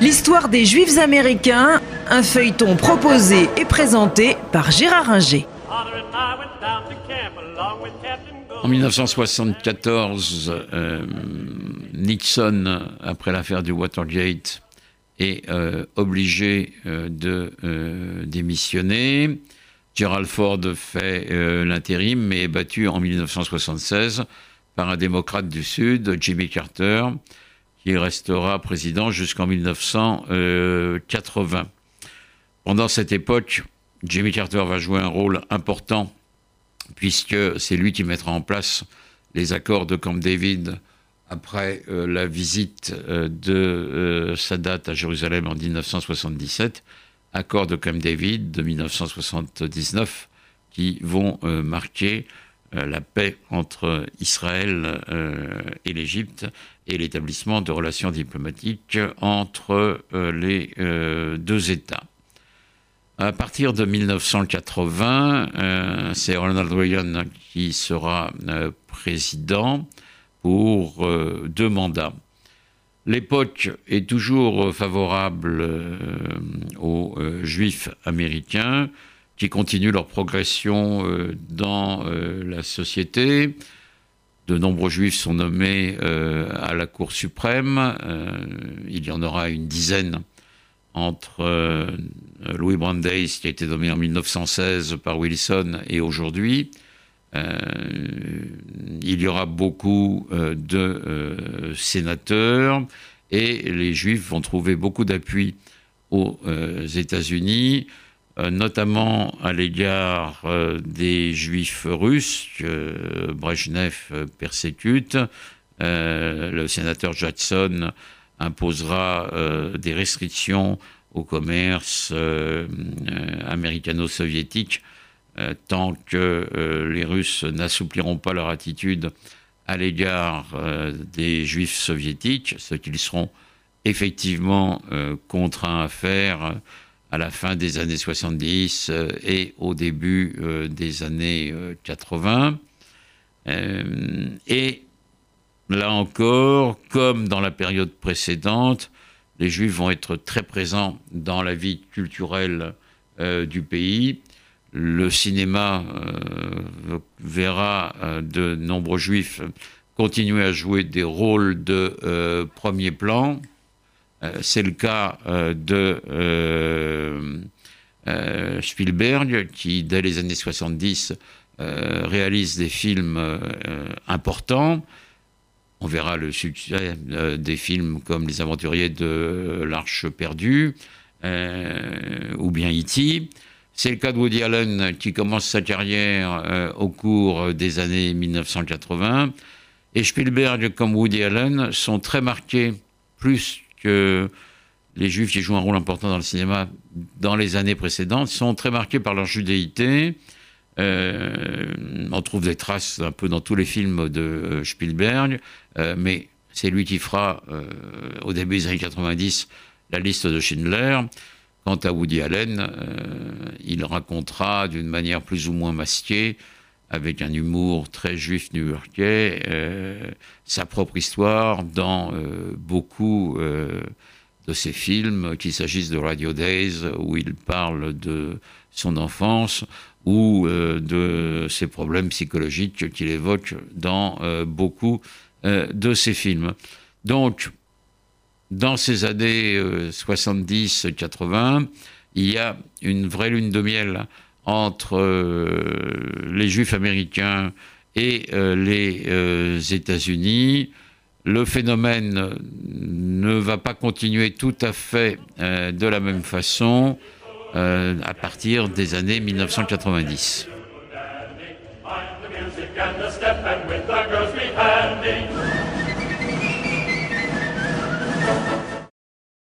L'histoire des Juifs américains, un feuilleton proposé et présenté par Gérard Inger. En 1974, euh, Nixon, après l'affaire du Watergate, est euh, obligé euh, de démissionner. Gerald Ford fait l'intérim, mais est battu en 1976 par un démocrate du Sud, Jimmy Carter, qui restera président jusqu'en 1980. Pendant cette époque, Jimmy Carter va jouer un rôle important puisque c'est lui qui mettra en place les accords de Camp David après euh, la visite euh, de euh, Sadat à Jérusalem en 1977, accords de Camp David de 1979 qui vont marquer la paix entre Israël et l'Égypte et l'établissement de relations diplomatiques entre les deux États. À partir de 1980, euh, c'est Ronald Reagan qui sera euh, président pour euh, deux mandats. L'époque est toujours favorable aux juifs américains qui continuent leur progression dans la société. De nombreux juifs sont nommés à la Cour suprême. il y en aura une dizaine entre euh, Louis Brandeis, qui a été nommé en 1916 par Wilson, et aujourd'hui. Euh, il y aura beaucoup euh, de sénateurs et les Juifs vont trouver beaucoup d'appui aux États-Unis, notamment à l'égard des Juifs russes que Brezhnev persécute. le sénateur Jackson imposera euh, des restrictions au commerce euh, euh, américano-soviétique tant que les Russes n'assoupliront pas leur attitude à l'égard des Juifs soviétiques, ce qu'ils seront effectivement contraints à faire à la fin des années 70 et au début des années 80. et Là encore, comme dans la période précédente, les Juifs vont être très présents dans la vie culturelle euh, du pays. Le cinéma euh, verra euh, de nombreux Juifs continuer à jouer des rôles de premier plan. C'est le cas de Spielberg, qui, dès les années 70, réalise des films importants. On verra le succès euh, des films comme Les Aventuriers de l'Arche perdue euh, ou bien E.T. C'est le cas de Woody Allen qui commence sa carrière euh, au cours des années 1980. Et Spielberg comme Woody Allen sont très marqués, plus que les Juifs qui jouent un rôle important dans le cinéma dans les années précédentes, sont très marqués par leur judéité euh, on trouve des traces un peu dans tous les films de euh, Spielberg, mais c'est lui qui fera, au début des années 90, la liste de Schindler. Quant à Woody Allen, il racontera d'une manière plus ou moins masquée, avec un humour très juif new-yorkais, sa propre histoire dans beaucoup de ses films, qu'il s'agisse de Radio Days, où il parle de son enfance, ou euh, de ses problèmes psychologiques qu'il évoque dans euh, beaucoup euh, de ses films. Donc, dans ces années 70-80, il y a une vraie lune de miel entre les juifs américains et les États-Unis. Le phénomène ne va pas continuer tout à fait de la même façon. Euh, à partir des années 1990.